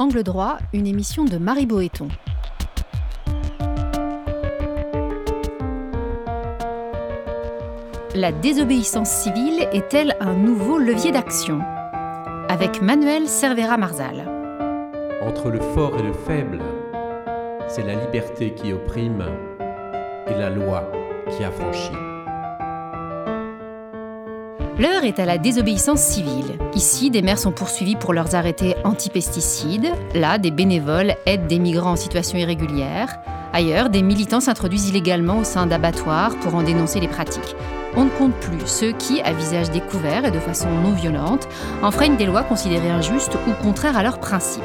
Angle droit, une émission de Marie Boéton. La désobéissance civile est-elle un nouveau levier d'action? Avec Manuel Cervera Marzal. Entre le fort et le faible, c'est la liberté qui opprime et la loi qui affranchit. L'heure est à la désobéissance civile. Ici, des maires sont poursuivis pour leurs arrêtés anti-pesticides. Là, des bénévoles aident des migrants en situation irrégulière. Ailleurs, des militants s'introduisent illégalement au sein d'abattoirs pour en dénoncer les pratiques. On ne compte plus ceux qui, à visage découvert et de façon non violente, enfreignent des lois considérées injustes ou contraires à leurs principes.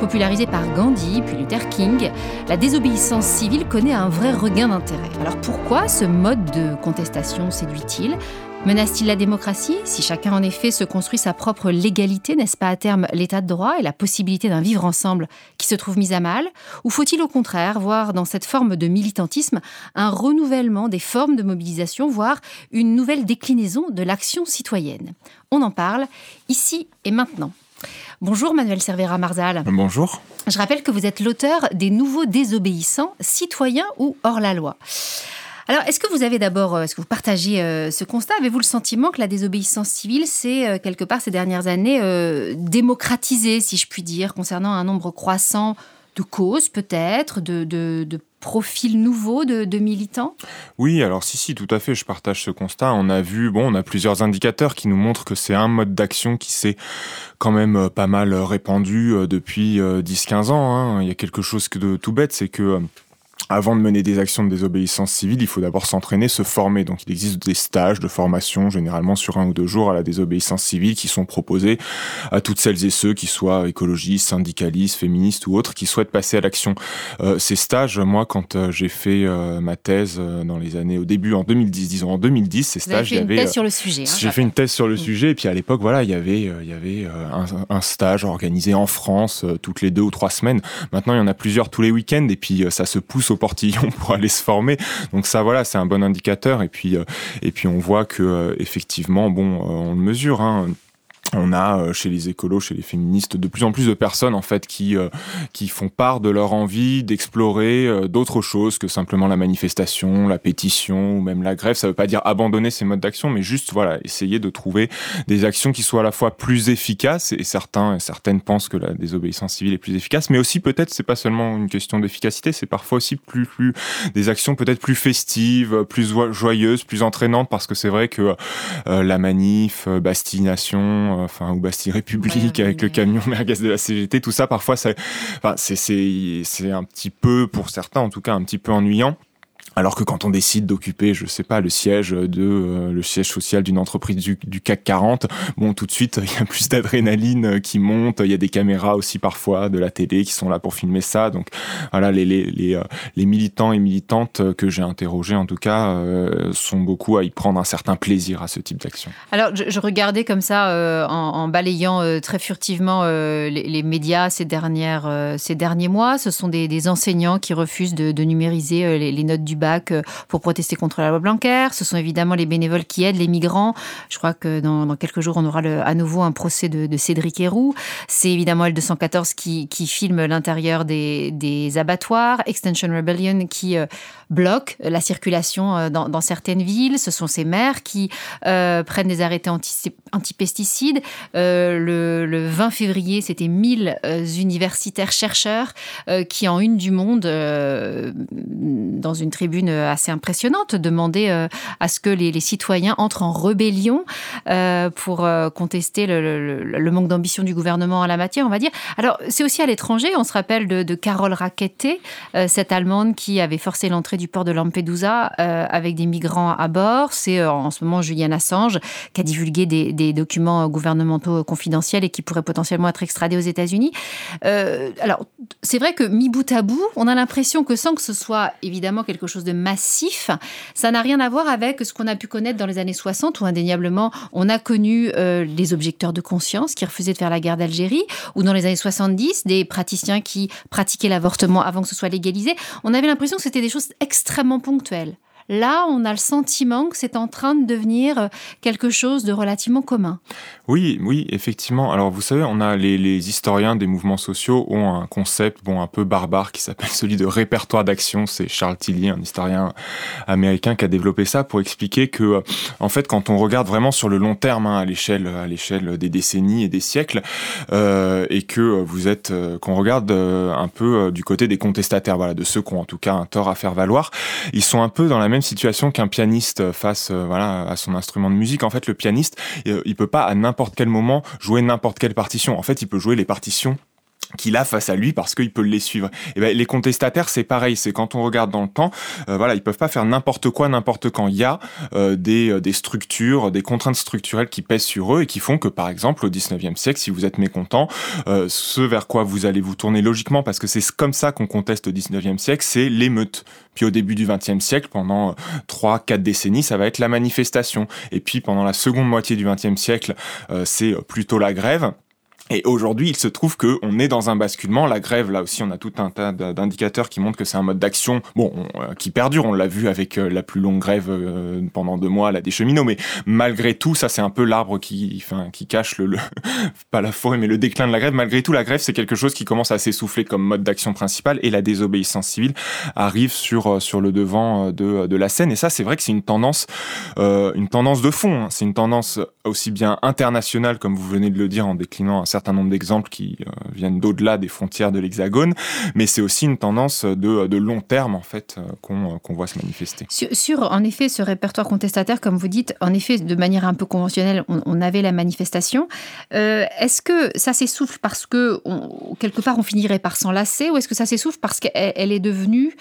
Popularisée par Gandhi puis Luther King, la désobéissance civile connaît un vrai regain d'intérêt. Alors pourquoi ce mode de contestation séduit-il? Menace-t-il la démocratie Si chacun en effet se construit sa propre légalité, n'est-ce pas à terme l'état de droit et la possibilité d'un vivre ensemble qui se trouve mise à mal? Ou faut-il au contraire voir dans cette forme de militantisme un renouvellement des formes de mobilisation, voire une nouvelle déclinaison de l'action citoyenne? On en parle ici et maintenant. Bonjour Manuel Cervera Marzal. Bonjour. Je rappelle que vous êtes l'auteur des Nouveaux désobéissants, citoyens ou hors la loi. Alors, est-ce que vous avez d'abord, euh, est-ce que vous partagez euh, ce constat? Avez-vous le sentiment que la désobéissance civile s'est, euh, quelque part, ces dernières années, démocratisée, si je puis dire, concernant un nombre croissant de causes, peut-être, de, profils nouveaux de, militants? Oui, alors si, si, tout à fait, je partage ce constat. On a vu, bon, on a plusieurs indicateurs qui nous montrent que c'est un mode d'action qui s'est quand même pas mal répandu depuis 10-15 ans. Hein. Il y a quelque chose de tout bête, c'est que avant de mener des actions de désobéissance civile, il faut d'abord s'entraîner, se former. Donc il existe des stages de formation, généralement sur un ou deux jours, à la désobéissance civile, qui sont proposés à toutes celles et ceux qui soient écologistes, syndicalistes, féministes ou autres, qui souhaitent passer à l'action. Euh, ces stages, moi, quand euh, j'ai fait euh, ma thèse euh, dans les années, au début, en 2010, disons en 2010, ces stages, il y avait... une thèse sur le sujet. Hein, j'ai fait une thèse sur le mm. sujet, et puis à l'époque, voilà, il y avait, il y avait un, un, stage organisé en France toutes les deux ou trois semaines. Maintenant, il y en a plusieurs tous les week-ends, et puis ça se pousse au portillon pour aller se former. Donc ça, voilà, c'est un bon indicateur. Et puis, euh, et puis on voit que euh, effectivement, bon, euh, on le mesure. Hein, on a euh, chez les écolos, chez les féministes, de plus en plus de personnes en fait qui euh, qui font part de leur envie d'explorer euh, d'autres choses que simplement la manifestation, la pétition ou même la grève. Ça veut pas dire abandonner ces modes d'action, mais juste voilà essayer de trouver des actions qui soient à la fois plus efficaces et certains et certaines pensent que la désobéissance civile est plus efficace, mais aussi peut-être c'est pas seulement une question d'efficacité, c'est parfois aussi plus plus des actions peut-être plus festives, plus joyeuses, plus entraînantes parce que c'est vrai que la manif, bastination enfin ou Bastille République avec le camion merguez de la CGT, tout ça parfois ça, enfin, c'est c'est un petit peu pour certains en tout cas un petit peu ennuyant. Alors que quand on décide d'occuper, je sais pas, le siège de euh, le siège social d'une entreprise du, CAC 40, bon, tout de suite, il y a plus d'adrénaline euh, qui monte. Il y a des caméras aussi parfois de la télé qui sont là pour filmer ça. Donc voilà, les les les, euh, militants et militantes que j'ai interrogés, en tout cas, sont beaucoup à y prendre un certain plaisir à ce type d'action. Alors, je, regardais comme ça, en, balayant très furtivement les, médias ces dernières ces derniers mois. Ce sont des, enseignants qui refusent de, numériser les, les notes du bac euh, pour protester contre la loi Blanquer. Ce sont évidemment les bénévoles qui aident les migrants. Je crois que dans, quelques jours, on aura à nouveau un procès de, Cédric Héroux. C'est évidemment L214 qui, qui filme l'intérieur des, des, abattoirs. Extension Rebellion qui euh, bloque la circulation euh, dans, certaines villes. Ce sont ces maires qui prennent des arrêtés anti-pesticides. le, le, 20 février, c'était 1000 universitaires chercheurs qui, en une du monde, dans une tribune assez impressionnante, demander euh, à ce que les, citoyens entrent en rébellion euh, pour euh, contester le, manque d'ambition du gouvernement en la matière, on va dire. Alors, c'est aussi à l'étranger, on se rappelle de, Carole Rackete, cette Allemande qui avait forcé l'entrée du port de Lampedusa avec des migrants à bord. C'est en ce moment Julian Assange qui a divulgué des, documents gouvernementaux confidentiels et qui pourraient potentiellement être extradés aux États-Unis. alors, c'est vrai que mi bout à bout, on a l'impression que sans que ce soit évidemment quelque chose de massif. Ça n'a rien à voir avec ce qu'on a pu connaître dans les années 60, où indéniablement on a connu euh, les objecteurs de conscience qui refusaient de faire la guerre d'Algérie, ou dans les années 70, des praticiens qui pratiquaient l'avortement avant que ce soit légalisé. On avait l'impression que c'était des choses extrêmement ponctuelles. Là, on a le sentiment que c'est en train de devenir euh, quelque chose de relativement commun. Oui, oui, effectivement. Alors vous savez, on a les, les historiens des mouvements sociaux ont un concept bon un peu barbare qui s'appelle celui de répertoire d'action. C'est Charles Tilly, un historien américain, qui a développé ça pour expliquer que euh, en fait, quand on regarde vraiment sur le long terme, hein, à l'échelle à l'échelle des décennies et des siècles, euh, et que vous êtes euh, qu'on regarde euh, un peu du côté des contestataires, voilà, de ceux qui ont en tout cas un tort à faire valoir, ils sont un peu dans la même situation qu'un pianiste face voilà à son instrument de musique. En fait, le pianiste, il peut pas à n'importe quel moment jouer n'importe quelle partition. En fait, il peut jouer les partitions qu'il a face à lui parce qu'il peut les suivre. Et ben, les contestataires, c'est pareil. C'est quand on regarde dans le temps, euh, voilà, ils peuvent pas faire n'importe quoi, n'importe quand. Il y a euh, des, euh, des structures, des contraintes structurelles qui pèsent sur eux et qui font que, par exemple, au 19e siècle, si vous êtes mécontent, ce vers quoi vous allez vous tourner logiquement, parce que c'est comme ça qu'on conteste au 19e siècle, c'est l'émeute. Puis au début du 20e siècle, pendant trois, quatre décennies, ça va être la manifestation. Et puis pendant la seconde moitié du 20e siècle, c'est plutôt la grève. Et aujourd'hui, il se trouve que on est dans un basculement. La grève, là aussi, on a tout un tas d'indicateurs qui montrent que c'est un mode d'action, bon, euh, qui perdure. On l'a vu avec euh, la plus longue grève euh, pendant deux mois, la des cheminots. Mais malgré tout, ça, c'est un peu l'arbre qui, enfin, qui cache le, pas la forêt, mais le déclin de la grève. Malgré tout, la grève, c'est quelque chose qui commence à s'essouffler comme mode d'action principal, et la désobéissance civile arrive sur sur le devant de, de la scène. Et ça, c'est vrai que c'est une tendance, une tendance de fond. Hein. C'est une tendance aussi bien internationale, comme vous venez de le dire, en déclinant un certain certain nombre d'exemples qui euh, viennent d'au-delà des frontières de l'Hexagone, mais c'est aussi une tendance de, de, long terme en fait euh, qu'on qu'on voit se manifester. Sur, en effet ce répertoire contestataire, comme vous dites, en effet de manière un peu conventionnelle, on, avait la manifestation. Euh, est-ce que ça s'essouffle parce que quelque part on finirait par s'enlacer, ou est-ce que ça s'essouffle parce qu'elle est devenue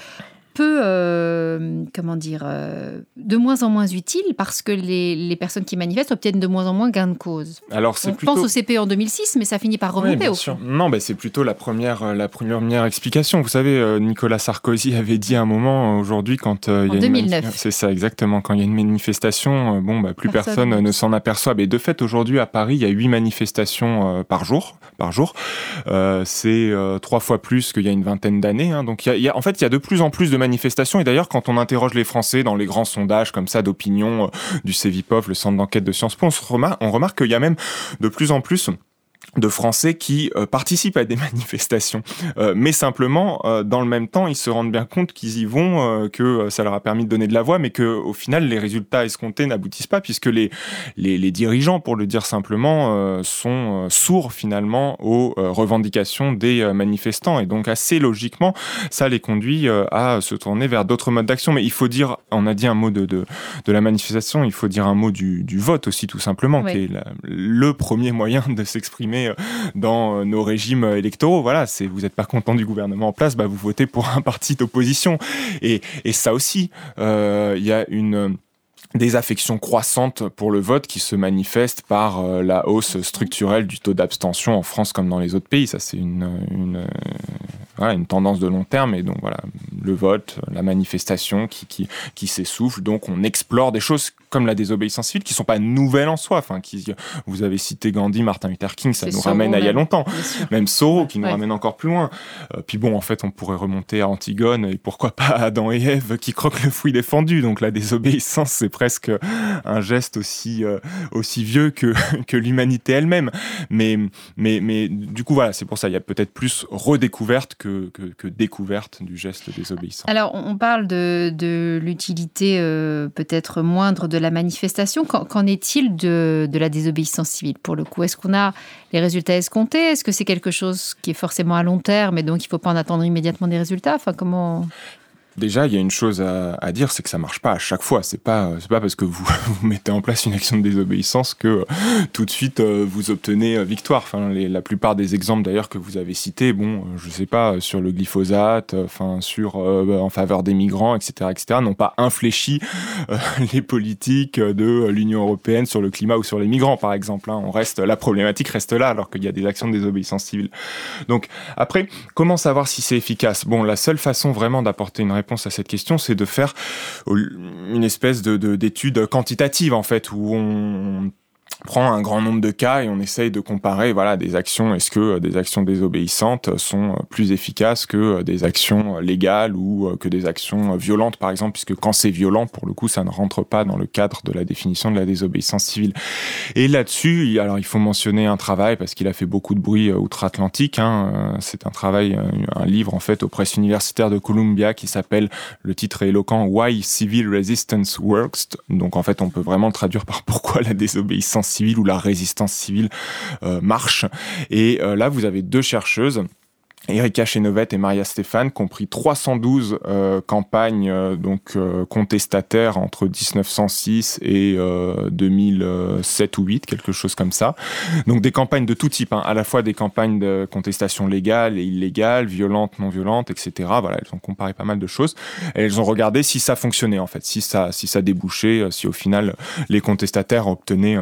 peu, euh, comment dire, euh, de moins en moins utile parce que les, les, personnes qui manifestent obtiennent de moins en moins gain de cause. Alors, c'est On pense au CP en 2006, mais ça finit par remonter au fond. Non, ben, c'est plutôt la première, euh, la première explication. Vous savez, Nicolas Sarkozy avait dit à un moment aujourd'hui quand il y a 2009. C'est ça, exactement. Quand il y a une manifestation, bon, bah, plus personne, ne s'en aperçoit. Mais de fait, aujourd'hui à Paris, il y a huit manifestations par jour. Par jour, c'est trois fois plus qu'il y a une vingtaine d'années. Hein. Donc, il y, a, il y a, en fait, il y a de plus en plus de manifestations. Et d'ailleurs, quand on interroge les Français dans les grands sondages comme ça d'opinion euh, du CEVIPOF, le centre d'enquête de Sciences Po, on, on remarque qu'il y a même de plus en plus de Français qui euh, participent à des manifestations. Euh, mais simplement, euh, dans le même temps, ils se rendent bien compte qu'ils y vont, que ça leur a permis de donner de la voix, mais que au final, les résultats escomptés n'aboutissent pas, puisque les, les, les, dirigeants, pour le dire simplement, sont sourds finalement aux revendications des manifestants. Et donc, assez logiquement, ça les conduit à se tourner vers d'autres modes d'action. Mais il faut dire, on a dit un mot de, de, de, la manifestation, il faut dire un mot du, du vote aussi, tout simplement, qui est le premier moyen de s'exprimer euh, dans euh, nos régimes électoraux. Voilà, c'est vous n'êtes pas content du gouvernement en place, bah vous votez pour un parti d'opposition. Et, et ça aussi, euh, il y a une désaffection croissante pour le vote qui se manifeste par la hausse structurelle du taux d'abstention en France comme dans les autres pays. Ça, c'est une, voilà, une tendance de long terme. Et donc, voilà, le vote, la manifestation qui, qui, qui s'essouffle. Donc, on explore des choses comme la désobéissance civile, qui sont pas nouvelles en soi. Enfin, qui, vous avez cité Gandhi, Martin Luther King, ça nous ramène à il y a longtemps. Même Soro, qui nous ramène encore plus loin. Euh, puis bon, en fait, on pourrait remonter à Antigone et pourquoi pas Adam et Ève qui croquent le fruit défendu. Donc la désobéissance, c'est presque un geste aussi euh, aussi vieux que que l'humanité elle-même. Mais mais mais du coup voilà, c'est pour ça il y a peut-être plus redécouverte que, que, découverte du geste désobéissant. Alors on parle de l'utilité euh, peut-être moindre de de la manifestation. Qu'en est-il de, de, la désobéissance civile pour le coup? Est-ce qu'on a les résultats escomptés? Est-ce que c'est quelque chose qui est forcément à long terme et donc il ne faut pas en attendre immédiatement des résultats? Enfin, comment Déjà, il y a une chose à, dire, c'est que ça marche pas à chaque fois. C'est pas, c'est pas parce que vous, vous, mettez en place une action de désobéissance que euh, tout de suite euh, vous obtenez euh, victoire. Enfin, les, la plupart des exemples d'ailleurs que vous avez cités, bon, je sais pas, sur le glyphosate, enfin sur en faveur des migrants, etc., etc., n'ont pas infléchi les politiques de l'Union européenne sur le climat ou sur les migrants, par exemple. Hein. On reste, la problématique reste là, alors qu'il y a des actions de désobéissance civile. Donc après, comment savoir si c'est efficace? Bon, la seule façon vraiment d'apporter une réponse à cette question, c'est de faire une espèce de d'étude quantitative en fait où on prend un grand nombre de cas et on essaye de comparer voilà des actions. Est-ce que euh, des actions désobéissantes sont euh, plus efficaces que euh, des actions légales ou que des actions violentes par exemple? Puisque quand c'est violent pour le coup ça ne rentre pas dans le cadre de la définition de la désobéissance civile. Et là-dessus alors il faut mentionner un travail parce qu'il a fait beaucoup de bruit outre-Atlantique hein, c'est un travail un livre en fait aux presses universitaires de Columbia qui s'appelle le titre est éloquent Why Civil Resistance Works. Donc en fait on peut vraiment le traduire par pourquoi la désobéissance civile ou la résistance civile euh, marche. Et euh, là, vous avez deux chercheuses. Erika Chenovette et Maria Stéphane qui ont pris 312 euh, campagnes donc contestataires entre 1906 et 2007 ou 8, quelque chose comme ça. Donc des campagnes de tout type, hein. à la fois des campagnes de contestation légale et illégale, violentes, non violentes, etc. Voilà, elles ont comparé pas mal de choses et elles ont regardé si ça fonctionnait en fait, si ça, si ça débouchait, si au final les contestataires obtenaient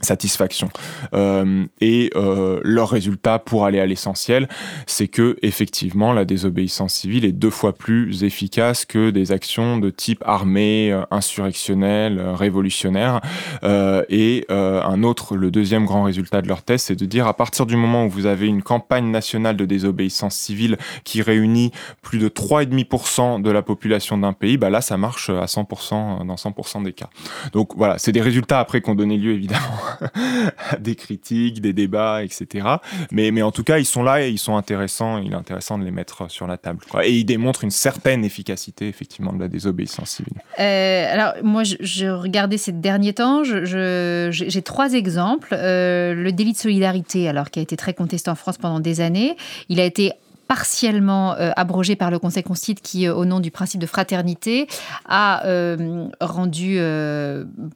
satisfaction. Euh, et euh, leur résultat, pour aller à l'essentiel, c'est que effectivement la désobéissance civile est deux fois plus efficace que des actions de type armée, euh, insurrectionnelle, euh, révolutionnaire. Euh, et un autre, le deuxième grand résultat de leur test, c'est de dire à partir du moment où vous avez une campagne nationale de désobéissance civile qui réunit plus de 3,5% de la population d'un pays, bah là ça marche à 100% dans 100% des cas. Donc voilà, c'est des résultats après qui ont donné lieu évidemment des critiques, des débats, etc. Mais, en tout cas, ils sont là et ils sont intéressants. Il est intéressant de les mettre sur la table. Et ils démontrent une certaine efficacité, effectivement, de la désobéissance civile. Euh, alors, moi, je, regardais ces derniers temps. J'ai trois exemples. Euh, le délit de solidarité, alors qui a été très contesté en France pendant des années, il a été partiellement euh, abrogé par le Conseil constitutionnel qui, euh, au nom du principe de fraternité, a euh, rendu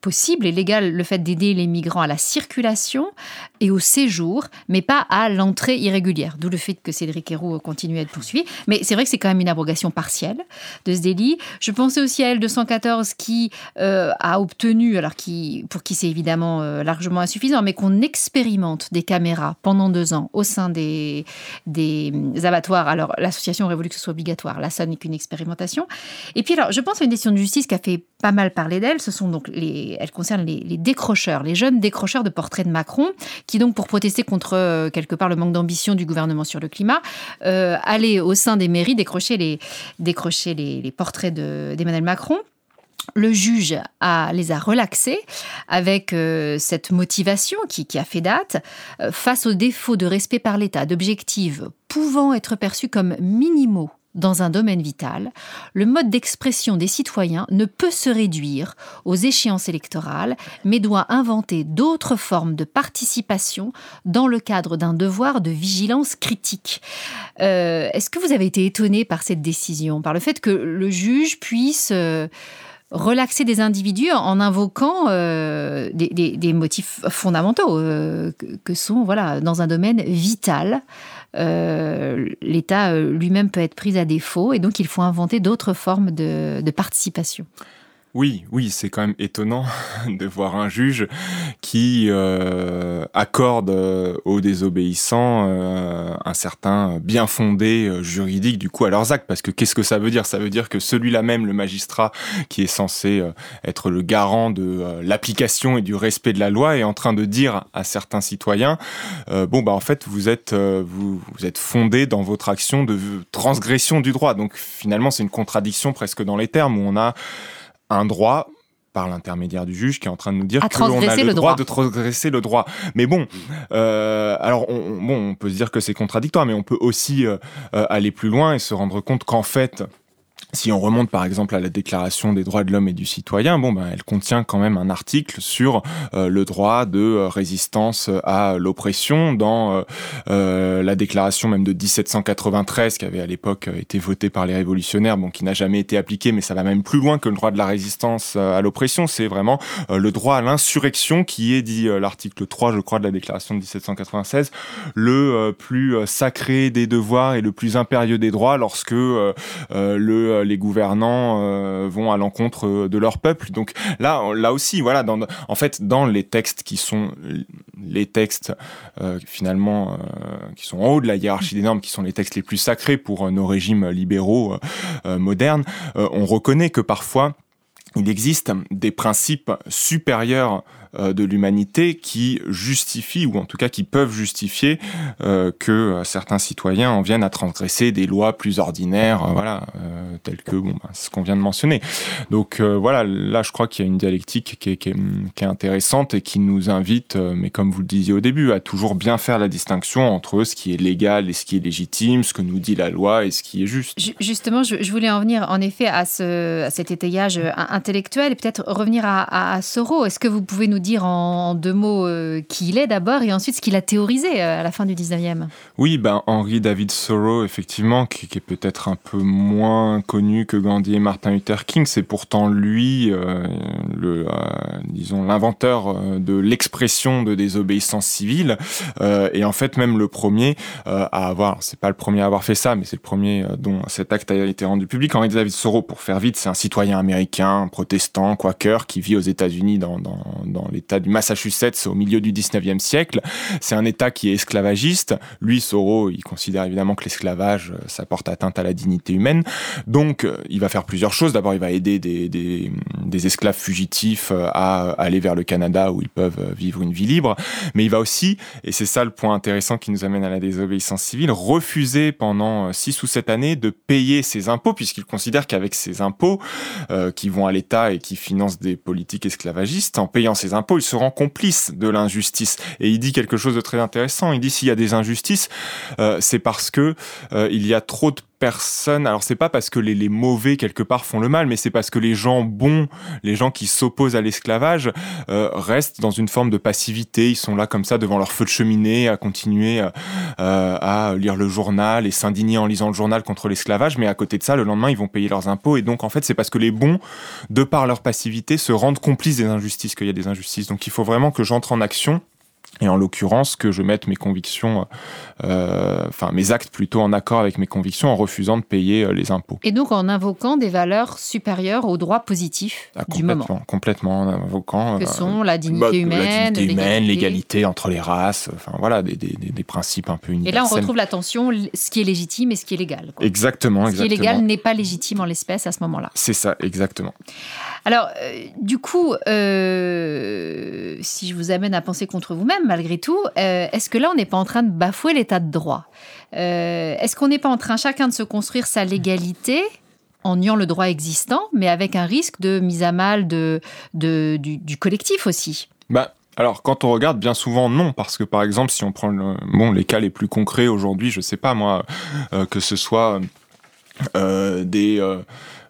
possible et légal le fait d'aider les migrants à la circulation et au séjour, mais pas à l'entrée irrégulière. D'où le fait que Cédric Héroux continue à être poursuivi. Mais c'est vrai que c'est quand même une abrogation partielle de ce délit. Je pensais aussi à L214 qui a obtenu, alors pour qui c'est évidemment largement insuffisant, mais qu'on expérimente des caméras pendant deux ans au sein des abattoirs alors, l'association aurait voulu que ce soit obligatoire. Là, ça n'est qu'une expérimentation. Et puis, alors, je pense à une décision de justice qui a fait pas mal parler d'elle. Ce sont donc les, elle concerne les, décrocheurs, les jeunes décrocheurs de portraits de Macron, qui donc, pour protester contre euh, quelque part le manque d'ambition du gouvernement sur le climat, euh, allaient au sein des mairies décrocher les, décrocher les, portraits d'Emmanuel Macron le juge les a relaxés avec euh, cette motivation qui, a fait date euh, face aux défauts de respect par l'État d'objectifs pouvant être perçus comme minimaux dans un domaine vital, le mode d'expression des citoyens ne peut se réduire aux échéances électorales, mais doit inventer d'autres formes de participation dans le cadre d'un devoir de vigilance critique. Euh, est-ce que vous avez été étonné par cette décision, par le fait que le juge puisse relaxer des individus en invoquant euh, des, motifs fondamentaux euh, que, sont, voilà, dans un domaine vital, euh, l'État lui-même peut être pris à défaut et donc il faut inventer d'autres formes de participation. Oui, oui, c'est quand même étonnant de voir un juge qui euh, accorde euh, aux désobéissants euh, un certain bien fondé juridique du coup à leurs actes. Parce que qu'est-ce que ça veut dire? Ça veut dire que celui-là même, le magistrat, qui est censé être le garant de l'application et du respect de la loi, est en train de dire à certains citoyens bon bah en fait vous êtes vous, vous êtes fondé dans votre action de transgression du droit. Donc finalement c'est une contradiction presque dans les termes où on a un droit par l'intermédiaire du juge qui est en train de nous dire qu'on a le, droit, de transgresser le droit. Mais bon, euh, alors on, bon, on peut se dire que c'est contradictoire, mais on peut aussi euh, euh, aller plus loin et se rendre compte qu'en fait, si on remonte par exemple à la Déclaration des droits de l'homme et du citoyen, bon ben elle contient quand même un article sur euh, le droit de euh, résistance à l'oppression dans euh, la Déclaration même de 1793 qui avait à l'époque été votée par les révolutionnaires, bon qui n'a jamais été appliquée, mais ça va même plus loin que le droit de la résistance à l'oppression. C'est vraiment le droit à l'insurrection qui est dit l'article 3, je crois, de la Déclaration de 1796, le plus sacré des devoirs et le plus impérieux des droits lorsque le euh, les gouvernants euh, vont à l'encontre euh, de leur peuple. Donc là, aussi, voilà, en fait, dans les textes qui sont les textes finalement qui sont en haut de la hiérarchie des normes, qui sont les textes les plus sacrés pour nos régimes libéraux modernes, on reconnaît que parfois il existe des principes supérieurs de l'humanité qui justifient, ou en tout cas qui peuvent justifier que certains citoyens en viennent à transgresser des lois plus ordinaires, voilà, telles que bah, ce qu'on vient de mentionner. Donc voilà, là je crois qu'il y a une dialectique qui est, intéressante et qui nous invite, mais comme vous le disiez au début, à toujours bien faire la distinction entre ce qui est légal et ce qui est légitime, ce que nous dit la loi et ce qui est juste. Justement, je, voulais en venir en effet à, ce, à cet étayage euh, intellectuel et peut-être revenir à, à, Soro. Est-ce que vous pouvez nous dire en, deux mots euh, qui il est d'abord et ensuite ce qu'il a théorisé euh, à la fin du 19e Oui, ben, Henri David Soro, effectivement, qui, est peut-être un peu moins connu que Gandhi et Martin Luther King, c'est pourtant lui, le, disons, l'inventeur de l'expression de désobéissance civile. et en fait, même le premier à avoir, c'est pas le premier à avoir fait ça, mais c'est le premier dont cet acte a été rendu public. Henri David Thoreau, pour faire vite, c'est un citoyen américain, protestant, quaker, qui vit aux États-Unis dans l'État du Massachusetts au milieu du 19e siècle. C'est un État qui est esclavagiste. Lui, Thoreau, il considère évidemment que l'esclavage, euh, ça porte atteinte à la dignité humaine. Donc, euh, il va faire plusieurs choses. D'abord, il va aider des, des, des esclaves fugitifs euh, à aller vers le Canada où ils peuvent vivre une vie libre. Mais il va aussi, et c'est ça le point intéressant qui nous amène à la désobéissance civile, refuser pendant six ou sept années de payer ses impôts, puisqu'il considère qu'avec ses impôts, euh, qui vont à l'État et qui financent des politiques esclavagistes, en payant ses impôts, il se rend complice de l'injustice. Et il dit quelque chose de très intéressant. Il dit s'il y a des injustices, euh, c'est parce que euh, il y a trop de personne. Alors c'est pas parce que les, mauvais quelque part font le mal, mais c'est parce que les gens bons, les gens qui s'opposent à l'esclavage, euh, restent dans une forme de passivité. Ils sont là comme ça devant leur feu de cheminée, à continuer euh, à lire le journal et s'indigner en lisant le journal contre l'esclavage. Mais à côté de ça, le lendemain, ils vont payer leurs impôts. Et donc en fait, c'est parce que les bons, de par leur passivité, se rendent complices des injustices qu'il y a des injustices. Donc il faut vraiment que j'entre en action et en l'occurrence que je mette mes convictions, euh, enfin mes actes plutôt en accord avec mes convictions en refusant de payer euh, les impôts. Et donc en invoquant des valeurs supérieures aux droits positifs ah, du moment. Complètement, en invoquant. Que euh, sont la dignité bah, humaine, l'égalité entre les races, enfin voilà, des, des, des, principes un peu universels. Et là on retrouve la tension, ce qui est légitime et ce qui est légal. Exactement, Ce qui est légal n'est pas légitime en l'espèce à ce moment-là. C'est ça, exactement. Alors, du coup, si je vous amène à penser contre vous-même, malgré tout, euh, est-ce que là, on n'est pas en train de bafouer l'état de droit euh, Est-ce qu'on n'est pas en train chacun de se construire sa légalité en niant le droit existant, mais avec un risque de mise à mal de, du, collectif aussi? Bah, alors, quand on regarde, bien souvent, non, parce que par exemple, si on prend bon, les cas les plus concrets aujourd'hui, je sais pas moi, euh, que ce soit des euh,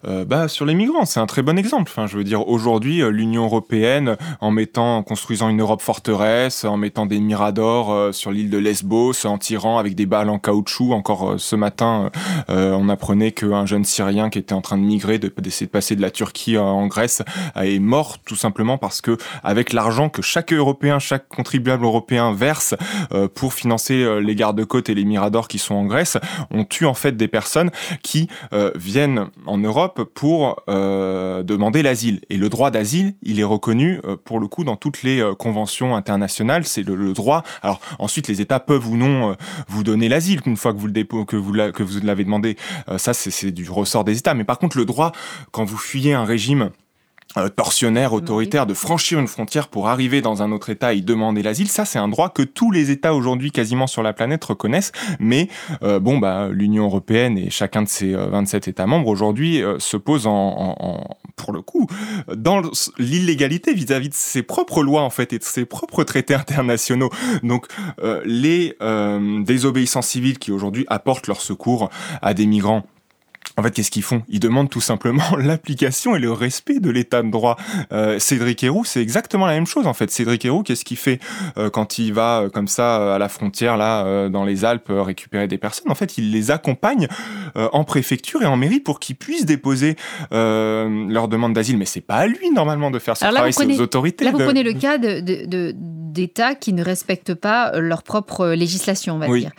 bah, sur les migrants, c'est un très bon exemple. Enfin, je veux dire, aujourd'hui, euh, l'Union européenne, en mettant, en construisant une Europe forteresse, en mettant des miradors euh, sur l'île de Lesbos, en tirant avec des balles en caoutchouc. Encore ce matin, on apprenait qu'un jeune Syrien qui était en train de migrer, d'essayer de, passer de la Turquie en Grèce, est mort tout simplement parce que avec l'argent que chaque Européen, chaque contribuable européen verse pour financer les gardes-côtes et les miradors qui sont en Grèce, on tue en fait des personnes qui viennent en Europe pour euh, demander l'asile. Et le droit d'asile, il est reconnu euh, pour le coup dans toutes les euh, conventions internationales. C'est le, droit. Alors ensuite, les États peuvent ou non vous donner l'asile une fois que vous le que vous que vous l'avez demandé. ça, c'est du ressort des États. Mais par contre, le droit, quand vous fuyez un régime tortionnaire, autoritaire, de franchir une frontière pour arriver dans un autre État et demander l'asile, ça c'est un droit que tous les États aujourd'hui quasiment sur la planète reconnaissent, mais euh, bon bah l'Union européenne et chacun de ses 27 euh, États membres aujourd'hui se posent en, pour le coup dans l'illégalité vis-à-vis de ses propres lois en fait et de ses propres traités internationaux. Donc les désobéissances civiles qui aujourd'hui apportent leur secours à des migrants en fait, qu'est-ce qu'ils font? Ils demandent tout simplement l'application et le respect de l'état de droit. Euh, Cédric Héroux, c'est exactement la même chose en fait. Cédric Héroux, qu'est-ce qu'il fait euh, quand il va euh, comme ça à la frontière là dans les Alpes récupérer des personnes? En fait, il les accompagne en préfecture et en mairie pour qu'ils puissent déposer leur demande d'asile. Mais c'est pas à lui normalement de faire ce travail, c'est aux autorités. Là, vous prenez le cas de, d'États qui ne respectent pas leur propre législation, on va dire.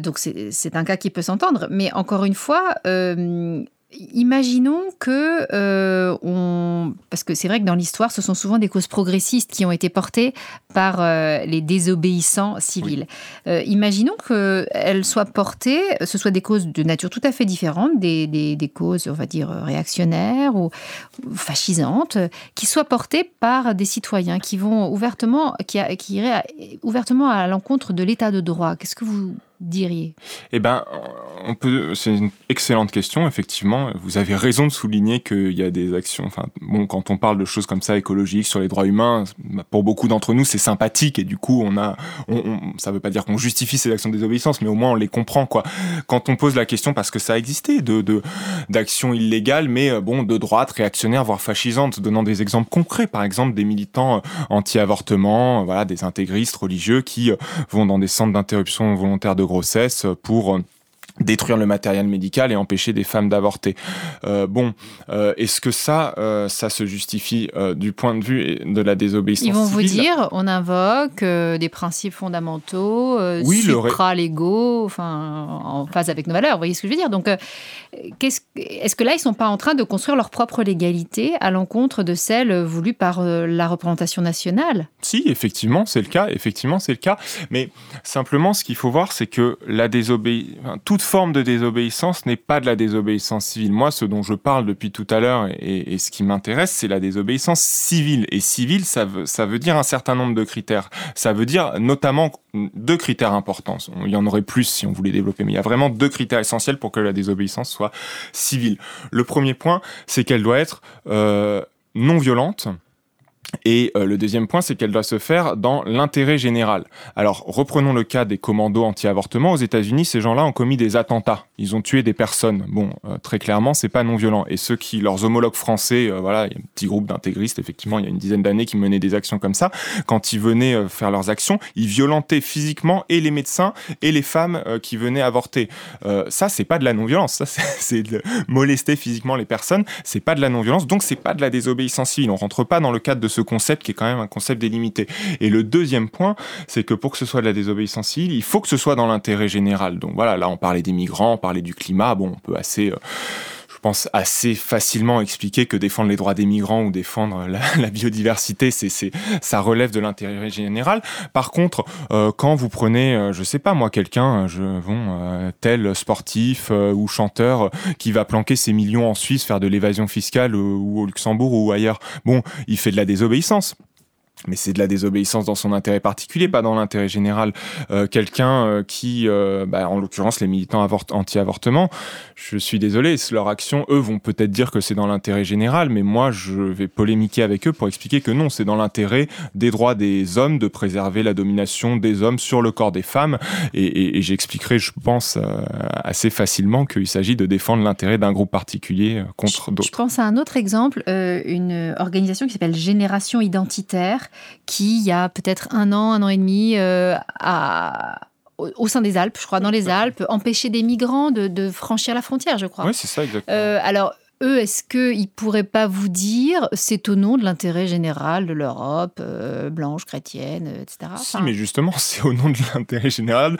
donc c'est un cas qui peut s'entendre, mais encore une fois, euh, Imaginons que euh, on, parce que c'est vrai que dans l'histoire, ce sont souvent des causes progressistes qui ont été portées par euh, les désobéissants civils. Euh, imaginons qu'elles soient portées, ce soit des causes de nature tout à fait différente, des, des, causes, on va dire réactionnaires ou, fascisantes, qui soient portées par des citoyens qui vont ouvertement, qui, qui iraient ouvertement à l'encontre de l'état de droit. Qu'est-ce que vous diriez Eh ben. C'est une excellente question, effectivement. Vous avez raison de souligner qu'il y a des actions. Enfin, bon, quand on parle de choses comme ça écologiques sur les droits humains, pour beaucoup d'entre nous, c'est sympathique et du coup, on a. Ça veut pas dire qu'on justifie ces actions de désobéissance, mais au moins on les comprend, quoi. Quand on pose la question, parce que ça a existé, de d'actions illégales, mais euh, bon, de droite, réactionnaires, voire fascisantes, donnant des exemples concrets, par exemple des militants euh, anti-avortement, voilà, des intégristes religieux qui euh, vont dans des centres d'interruption volontaire de grossesse pour détruire le matériel médical et empêcher des femmes d'avorter. Euh, bon, euh, est-ce que ça, ça se justifie du point de vue de la désobéissance Ils vont vous dire, on invoque des principes fondamentaux, oui, supra-légaux, enfin, en phase avec nos valeurs. Vous voyez ce que je veux dire? Donc, est-ce que là, ils ne sont pas en train de construire leur propre légalité à l'encontre de celle voulue par la représentation nationale? Si, effectivement, c'est le cas. Effectivement, c'est le cas. Mais simplement, ce qu'il faut voir, c'est que la désobéissance, toute forme de désobéissance n'est pas de la désobéissance civile. Moi, ce dont je parle depuis tout à l'heure et, ce qui m'intéresse, c'est la désobéissance civile. Et civile, ça veut, ça veut dire un certain nombre de critères. Ça veut dire notamment deux critères importants. Il y en aurait plus si on voulait développer, mais il y a vraiment deux critères essentiels pour que la désobéissance soit civile. Le premier point, c'est qu'elle doit être euh, non violente et euh, le deuxième point, c'est qu'elle doit se faire dans l'intérêt général. Alors, reprenons le cas des commandos anti-avortement. Aux États-Unis, ces gens-là ont commis des attentats. Ils ont tué des personnes. Bon, euh, très clairement, c'est pas non violent. Et ceux qui, leurs homologues français, euh, voilà, il y a un petit groupe d'intégristes, effectivement, il y a une dizaine d'années, qui menaient des actions comme ça. Quand ils venaient faire leurs actions, ils violentaient physiquement et les médecins et les femmes qui venaient avorter. ça, c'est pas de la non-violence. Ça, c'est de molester physiquement les personnes. C'est pas de la non-violence. Donc, c'est pas de la désobéissance civile. On rentre pas dans le cadre de ce concept qui est quand même un concept délimité. Et le deuxième point, c'est que pour que ce soit de la désobéissance civile, il faut que ce soit dans l'intérêt général. Donc voilà, là on parlait des migrants, on parlait du climat, bon, on peut assez... Euh, je pense, assez facilement expliquer que défendre les droits des migrants ou défendre la, biodiversité, c'est, c'est, ça relève de l'intérêt général. Par contre, euh, quand vous prenez, euh, je sais pas moi, quelqu'un, je, bon, tel sportif ou chanteur qui va planquer ses millions en Suisse, faire de l'évasion fiscale ou au Luxembourg ou ailleurs, bon, il fait de la désobéissance mais c'est de la désobéissance dans son intérêt particulier, pas dans l'intérêt général. Euh, quelqu'un euh, qui, euh, bah, en l'occurrence les militants anti-avortement, je suis désolé, leur action, eux vont peut-être dire que c'est dans l'intérêt général, mais moi je vais polémiquer avec eux pour expliquer que non, c'est dans l'intérêt des droits des hommes de préserver la domination des hommes sur le corps des femmes, et, et j'expliquerai, je pense, assez facilement qu'il s'agit de défendre l'intérêt d'un groupe particulier contre d'autres. Je pense à un autre exemple, une organisation qui s'appelle Génération Identitaire qui, il y a peut-être un an, un an et demi, euh, au, sein des Alpes, je crois, dans les Alpes, empêcher des migrants de, franchir la frontière, je crois. Oui, c'est ça, exactement. Euh, alors, eux, est-ce qu'ils ne pourraient pas vous dire c'est au nom de l'intérêt général de l'Europe, euh, blanche, chrétienne, etc. Si, mais justement, c'est au nom de l'intérêt général.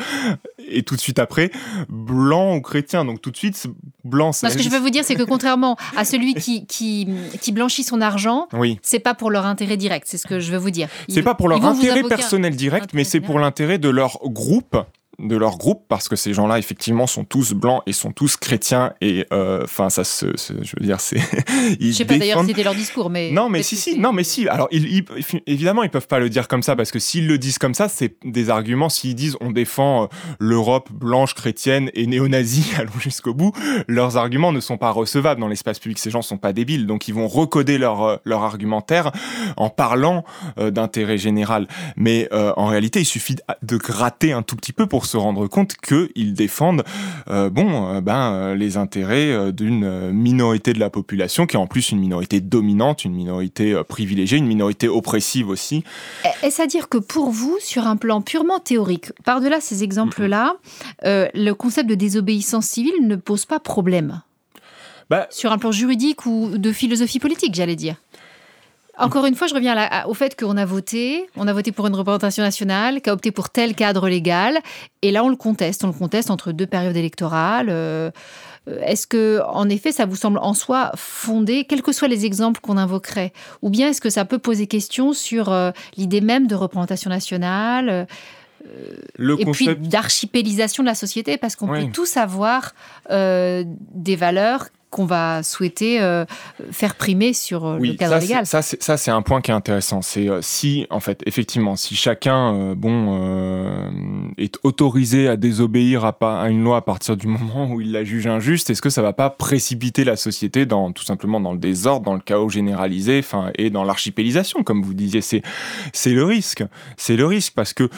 Et tout de suite après, blanc ou chrétien. Donc tout de suite, blanc, c'est. Ce que je veux vous dire, c'est que contrairement à celui qui, qui, qui blanchit son argent, oui. c'est pas pour leur intérêt direct. C'est ce que je veux vous dire. C'est pas pour leur intérêt personnel direct, mais c'est pour l'intérêt de leur groupe de leur groupe parce que ces gens-là effectivement sont tous blancs et sont tous chrétiens et euh, enfin ça se, je veux dire c'est je sais pas d'ailleurs si c'était leur discours mais non mais si si non mais si. Alors ils, évidemment ils peuvent pas le dire comme ça parce que s'ils le disent comme ça c'est des arguments. S'ils disent on défend euh, l'Europe blanche chrétienne et néo-nazie allons jusqu'au bout leurs arguments ne sont pas recevables dans l'espace public. Ces gens sont pas débiles. Donc ils vont recoder leur euh, leur argumentaire en parlant d'intérêt général. Mais en réalité il suffit de gratter un tout petit peu pour se rendre compte qu'ils défendent euh, bon, euh, ben, euh, les intérêts d'une minorité de la population, qui est en plus une minorité dominante, une minorité privilégiée, une minorité oppressive aussi. Est-ce à dire que pour vous, sur un plan purement théorique, par-delà ces exemples-là, le concept de désobéissance civile ne pose pas problème bah, Sur un plan juridique ou de philosophie politique, j'allais dire encore une fois, je reviens au fait qu'on a voté, on a voté pour une représentation nationale, qui a opté pour tel cadre légal, et là on le conteste, on le conteste entre deux périodes électorales. Euh, est-ce que, en effet, ça vous semble en soi fondé, quels que soient les exemples qu'on invoquerait, ou bien est-ce que ça peut poser question sur euh, l'idée même de représentation nationale euh, et puis d'archipélisation de la société, parce qu'on peut tous avoir des valeurs qu'on va souhaiter euh, faire primer sur euh, le cadre légal. Ça, ça c'est un point qui est intéressant. C'est euh, si, en fait, effectivement, si chacun, bon, est autorisé à désobéir à, à, une loi à partir du moment où il la juge injuste, est-ce que ça va pas précipiter la société dans tout simplement dans le désordre, dans le chaos généralisé, enfin, et dans l'archipélisation, comme vous disiez, c'est c'est le risque, c'est le risque parce que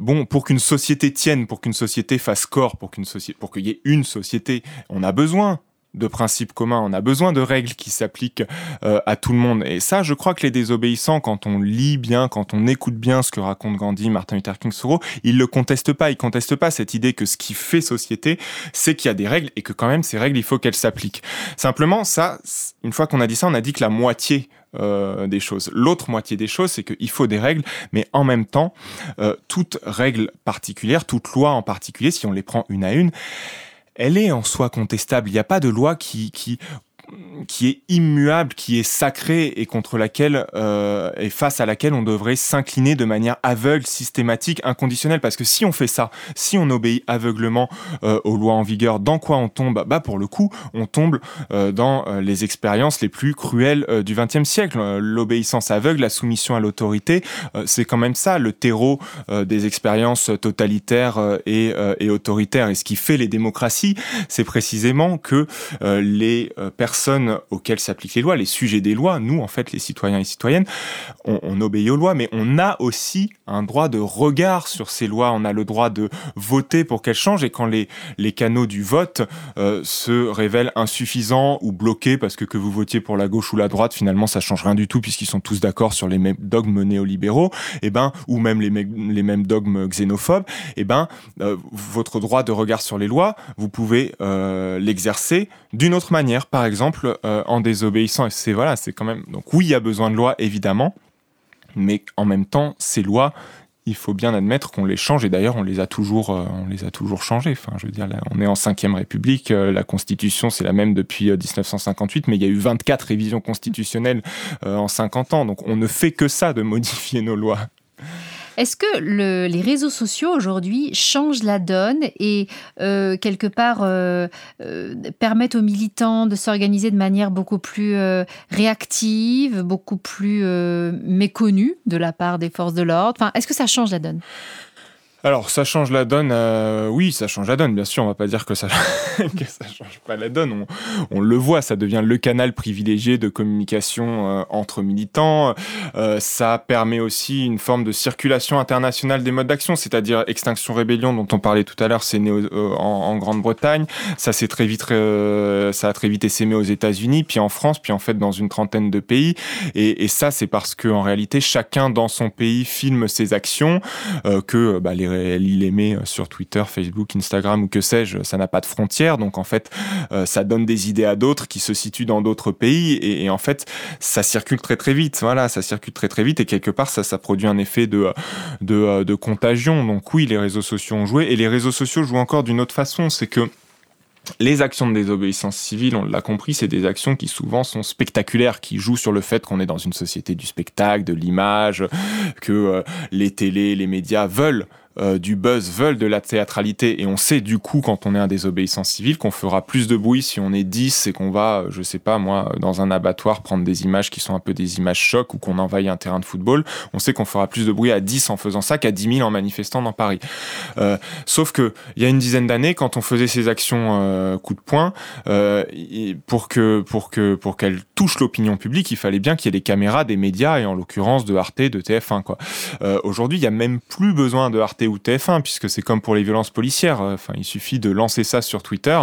bon, pour qu'une société tienne, pour qu'une société fasse corps, pour qu'une société, pour qu'il y ait une société, on a besoin de principes communs, on a besoin de règles qui s'appliquent euh, à tout le monde. Et ça, je crois que les désobéissants, quand on lit bien, quand on écoute bien ce que raconte Gandhi, Martin Luther King, Thoreau, ils le contestent pas. Ils contestent pas cette idée que ce qui fait société, c'est qu'il y a des règles et que quand même ces règles, il faut qu'elles s'appliquent. Simplement, ça, une fois qu'on a dit ça, on a dit que la moitié euh, des choses. L'autre moitié des choses, c'est qu'il faut des règles, mais en même temps, euh, toute règle particulière, toute loi en particulier, si on les prend une à une, elle est en soi contestable. Il n'y a pas de loi qui, qui qui est immuable, qui est sacrée et contre laquelle euh, et face à laquelle on devrait s'incliner de manière aveugle, systématique, inconditionnelle. Parce que si on fait ça, si on obéit aveuglement euh, aux lois en vigueur, dans quoi on tombe? Bah pour le coup, on tombe euh, dans euh, les expériences les plus cruelles du XXe siècle. L'obéissance aveugle, la soumission à l'autorité, c'est quand même ça le terreau des expériences totalitaires et, et, autoritaires. Et ce qui fait les démocraties, c'est précisément que les personnes auxquelles s'appliquent les lois, les sujets des lois, nous, en fait, les citoyens et citoyennes, on, obéit aux lois, mais on a aussi un droit de regard sur ces lois, on a le droit de voter pour qu'elles changent, et quand les, canaux du vote euh, se révèlent insuffisants ou bloqués, parce que que vous votiez pour la gauche ou la droite, finalement, ça change rien du tout, puisqu'ils sont tous d'accord sur les mêmes dogmes néolibéraux, et eh ben, ou même les, les mêmes dogmes xénophobes, et eh ben, euh, votre droit de regard sur les lois, vous pouvez euh, l'exercer d'une autre manière, par exemple, euh, en désobéissant. Et c'est voilà, c'est quand même. Donc oui, il y a besoin de lois, évidemment, mais en même temps, ces lois, il faut bien admettre qu'on les change. Et d'ailleurs, on les a toujours, euh, on les a toujours changées. Enfin, je veux dire, on est en 5 République. Euh, la Constitution, c'est la même depuis 1958, mais il y a eu 24 révisions constitutionnelles en 50 ans. Donc, on ne fait que ça de modifier nos lois. Est-ce que les réseaux sociaux aujourd'hui changent la donne et euh, quelque part euh, euh, permettent aux militants de s'organiser de manière beaucoup plus réactive, beaucoup plus méconnue de la part des forces de l'ordre? Enfin, Est-ce que ça change la donne? Alors, ça change la donne. Euh, oui, ça change la donne, bien sûr. On va pas dire que ça que ça change pas la donne. On, on, le voit, ça devient le canal privilégié de communication euh, entre militants. Euh, ça permet aussi une forme de circulation internationale des modes d'action, c'est-à-dire Extinction Rébellion dont on parlait tout à l'heure, c'est né en, en Grande-Bretagne. Ça s'est très vite, ça a très vite essaimé aux États-Unis, puis en France, puis en fait dans une trentaine de pays. Et, et ça, c'est parce que en réalité, chacun dans son pays filme ses actions, que bah, les il aimait euh, sur Twitter, Facebook, Instagram ou que sais-je, ça n'a pas de frontières. Donc en fait, euh, ça donne des idées à d'autres qui se situent dans d'autres pays et, en fait, ça circule très très vite. Voilà, ça circule très très vite et quelque part, ça, ça produit un effet de, de, de contagion. Donc oui, les réseaux sociaux ont joué et les réseaux sociaux jouent encore d'une autre façon. C'est que les actions de désobéissance civile, on l'a compris, c'est des actions qui souvent sont spectaculaires, qui jouent sur le fait qu'on est dans une société du spectacle, de l'image, que euh, les télés, les médias veulent euh, du buzz veulent de la théâtralité et on sait du coup quand on est un désobéissant civil qu'on fera plus de bruit si on est 10 et qu'on va, je sais pas moi, dans un abattoir prendre des images qui sont un peu des images chocs ou qu'on envahit un terrain de football, on sait qu'on fera plus de bruit à 10 en faisant ça qu'à 10 000 en manifestant dans Paris. Euh, sauf que il y a une dizaine d'années, quand on faisait ces actions euh, coup de poing, euh, pour que pour que pour qu'elles touchent l'opinion publique, il fallait bien qu'il y ait des caméras des médias et en l'occurrence de Arte, de TF1 quoi. Euh, aujourd'hui, il y a même plus besoin de Arte ou TF1, puisque c'est comme pour les violences policières. Enfin, il suffit de lancer ça sur Twitter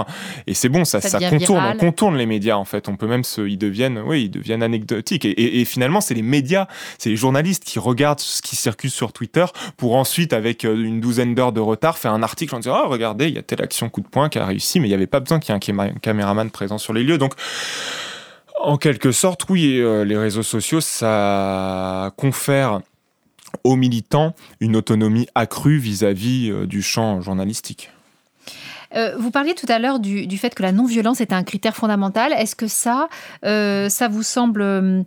et c'est bon, ça, ça, contourne, on contourne les médias en fait. On peut même se, ils deviennent, oui, ils deviennent anecdotiques. Et, finalement, c'est les médias, c'est les journalistes qui regardent ce qui circule sur Twitter pour ensuite, avec euh, une douzaine d'heures de retard, faire un article en disant, oh, regardez, il y a telle action coup de poing qui a réussi, mais il n'y avait pas besoin qu'il y ait un caméraman présent sur les lieux. Donc, En quelque sorte, oui, les réseaux sociaux, ça confère aux militants une autonomie accrue vis-à-vis du champ journalistique. vous parliez tout à l'heure du, fait que la non-violence est un critère fondamental. Est-ce que ça, ça vous semble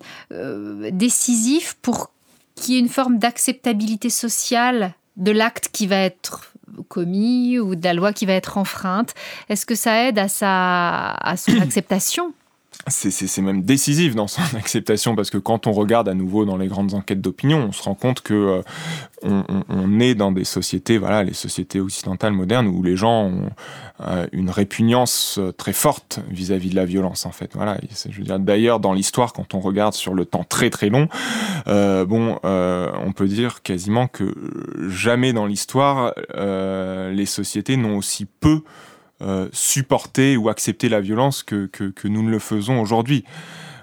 décisif pour qu'il y ait une forme d'acceptabilité sociale de l'acte qui va être commis ou de la loi qui va être enfreinte? Est-ce que ça aide à, sa, à son acceptation? C'est même décisif dans son acceptation parce que quand on regarde à nouveau dans les grandes enquêtes d'opinion, on se rend compte que euh, on, est dans des sociétés, voilà, les sociétés occidentales modernes où les gens ont euh, une répugnance euh, très forte vis-à-vis de la violence en fait. Voilà, je veux dire d'ailleurs dans l'histoire quand on regarde sur le temps très très long, bon, on peut dire quasiment que jamais dans l'histoire les sociétés n'ont aussi peu euh, supporter ou accepter la violence que, que nous ne le faisons aujourd'hui.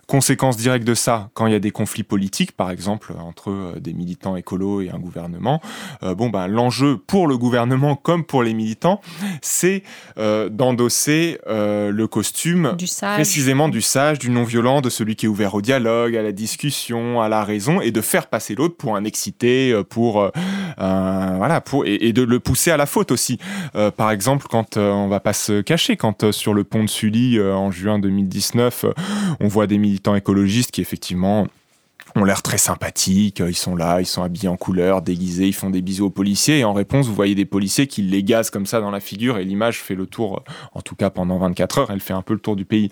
Conséquence directe de ça, quand il y a des conflits politiques, par exemple entre euh, des militants écolos et un gouvernement, euh, bon ben l'enjeu pour le gouvernement comme pour les militants, c'est euh, d'endosser le costume du précisément du sage, du non-violent, de celui qui est ouvert au dialogue, à la discussion, à la raison, et de faire passer l'autre pour un excité, pour voilà, pour et, de le pousser à la faute aussi. par exemple, quand on va pas se cacher, quand sur le pont de Sully en juin 2019, on voit des militants militants écologistes qui effectivement ont l'air très sympathiques, ils sont là, ils sont habillés en couleur, déguisés, ils font des bisous aux policiers, et en réponse, vous voyez des policiers qui les gazent comme ça dans la figure, et l'image fait le tour, en tout cas pendant 24 heures, elle fait un peu le tour du pays.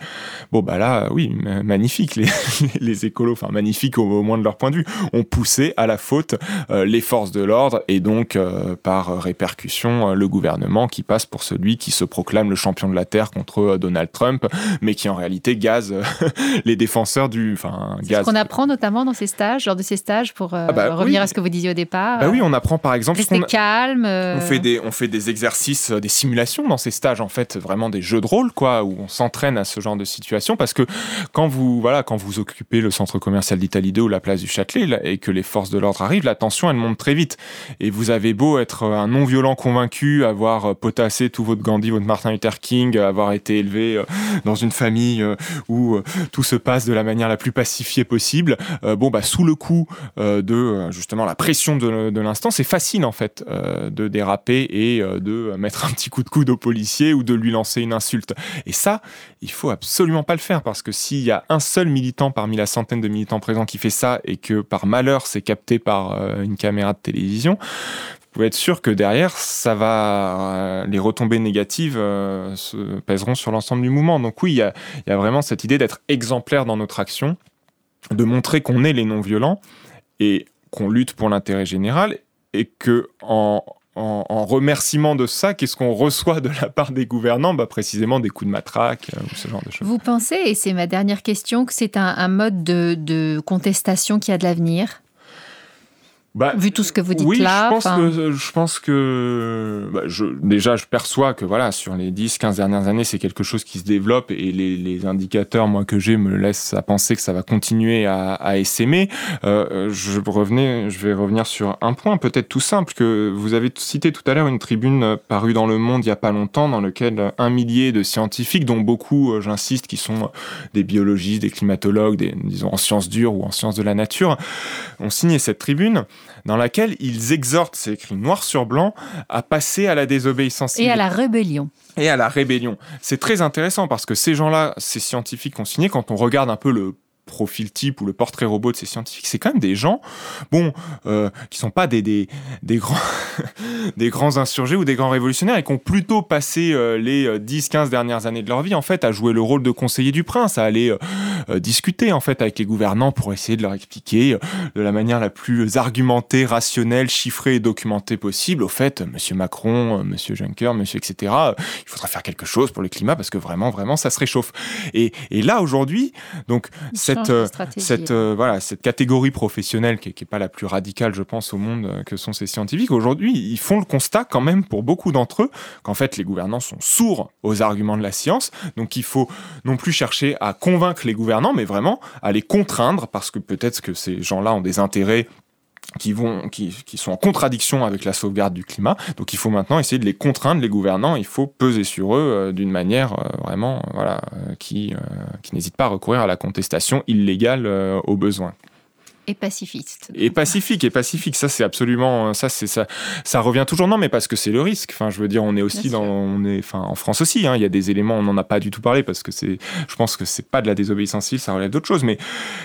Bon, bah là, oui, magnifique, les, les écolos, enfin magnifique au, moins de leur point de vue, ont poussé à la faute euh, les forces de l'ordre, et donc, euh, par répercussion, euh, le gouvernement qui passe pour celui qui se proclame le champion de la Terre contre Donald Trump, mais qui en réalité gaze les défenseurs du... Enfin, gaz. Ce qu'on apprend notamment dans ces stages, lors de ces stages, pour euh, ah bah revenir à ce que vous disiez au départ bah Oui, on apprend par exemple. Rester calme. Euh. On, fait des, on fait des exercices, euh, des simulations dans ces stages, en fait, vraiment des jeux de rôle, quoi, où on s'entraîne à ce genre de situation. Parce que quand vous, voilà, quand vous occupez le centre commercial d'Italie 2 ou la place du Châtelet et que les forces de l'ordre arrivent, la tension, elle monte très vite. Et vous avez beau être un non-violent convaincu, avoir potassé tout votre Gandhi, votre Martin Luther King, avoir été élevé dans une famille où tout se passe de la manière la plus pacifiée possible. Bon, bah, sous le coup euh, de euh, justement la pression de, l'instant, c'est facile en fait euh, de déraper et de mettre un petit coup de coude au policier ou de lui lancer une insulte. Et ça, il faut absolument pas le faire parce que s'il y a un seul militant parmi la centaine de militants présents qui fait ça et que par malheur c'est capté par une caméra de télévision, vous pouvez être sûr que derrière, ça va, les retombées négatives se pèseront sur l'ensemble du mouvement. Donc oui, il y a, vraiment cette idée d'être exemplaire dans notre action de montrer qu'on est les non-violents et qu'on lutte pour l'intérêt général et que en, remerciement de ça, qu'est-ce qu'on reçoit de la part des gouvernants? Bah, Précisément des coups de matraque euh, ou ce genre de choses. Vous pensez, et c'est ma dernière question, que c'est un, mode de contestation qui a de l'avenir? Bah, Vu tout ce que vous dites oui, là. Je pense que, je pense que bah, je, déjà, je perçois que voilà, sur les 10, 15 dernières années, c'est quelque chose qui se développe et les, les indicateurs moi, que j'ai me laissent à penser que ça va continuer à, à essaimer. Euh, je, revenais, je vais revenir sur un point peut-être tout simple que vous avez cité tout à l'heure une tribune parue dans Le Monde il y a pas longtemps dans lequel un millier de scientifiques, dont beaucoup, euh, j'insiste, qui sont des biologistes, des climatologues, des, disons en sciences dures ou en sciences de la nature, ont signé cette tribune dans laquelle ils exhortent, c'est écrit noir sur blanc, à passer à la désobéissance Et à la rébellion. Et à la rébellion. C'est très intéressant parce que ces gens-là, ces scientifiques ont signé, quand on regarde un peu le profil type ou le portrait robot de ces scientifiques, c'est quand même des gens, bon, euh, qui sont pas des, des, des grands, des grands insurgés ou des grands révolutionnaires et qui ont plutôt passé euh, les 10-15 euh, dernières années de leur vie, en fait, à jouer le rôle de conseiller du prince, à aller euh, discuter, en fait, avec les gouvernants pour essayer de leur expliquer de la manière la plus argumentée, rationnelle, chiffrée et documentée possible, au fait, monsieur Macron, monsieur Juncker, monsieur etc., il faudra faire quelque chose pour le climat parce que vraiment, vraiment, ça se réchauffe. Et, et là, aujourd'hui, donc, cette cette, euh, cette, euh, voilà, cette catégorie professionnelle qui n'est pas la plus radicale, je pense, au monde euh, que sont ces scientifiques, aujourd'hui, ils font le constat quand même pour beaucoup d'entre eux qu'en fait les gouvernants sont sourds aux arguments de la science. Donc il faut non plus chercher à convaincre les gouvernants, mais vraiment à les contraindre parce que peut-être que ces gens-là ont des intérêts qui, vont, qui, qui, sont en contradiction avec la sauvegarde du climat. Donc il faut maintenant essayer de les contraindre, les gouvernants, il faut peser sur eux euh, d'une manière euh, vraiment voilà, euh, qui, qui n'hésite pas à recourir à la contestation illégale au besoin et pacifiste. Et pacifique, et pacifique. Ça, c'est absolument, ça, c'est ça, ça revient toujours. Non, mais parce que c'est le risque. Enfin, je veux dire, on est aussi dans, on est, enfin, en France aussi. Hein, il y a des éléments, on n'en a pas du tout parlé parce que c'est, je pense que c'est pas de la désobéissance civile, ça relève d'autres choses. Mais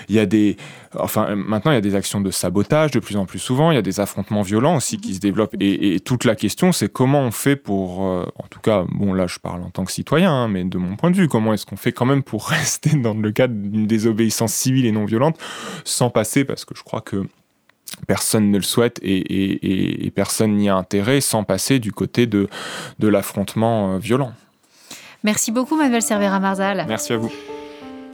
il y a des, enfin, maintenant, il y a des actions de sabotage de plus en plus souvent. Il y a des affrontements violents aussi qui se développent. Et, toute la question, c'est comment on fait pour, euh, en tout cas, bon, là, je parle en tant que citoyen, hein, mais de mon point de vue, comment est-ce qu'on fait quand même pour rester dans le cadre d'une désobéissance civile et non violente sans passer parce que je crois que personne ne le souhaite et, personne n'y a intérêt sans passer du côté de, de l'affrontement euh, violent. Merci beaucoup, Manuel Cervera Marzal. Merci à vous.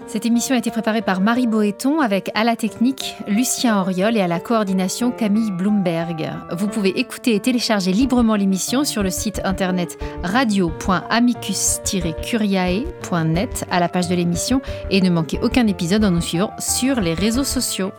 Cette émission a été préparée par Marie Boéton avec à la technique Lucien Auriol et à la coordination Camille Bloomberg. Vous pouvez écouter et télécharger librement l'émission sur le site internet radio.amicus-curiae.net à la page de l'émission et ne manquez aucun épisode en nous suivant sur les réseaux sociaux.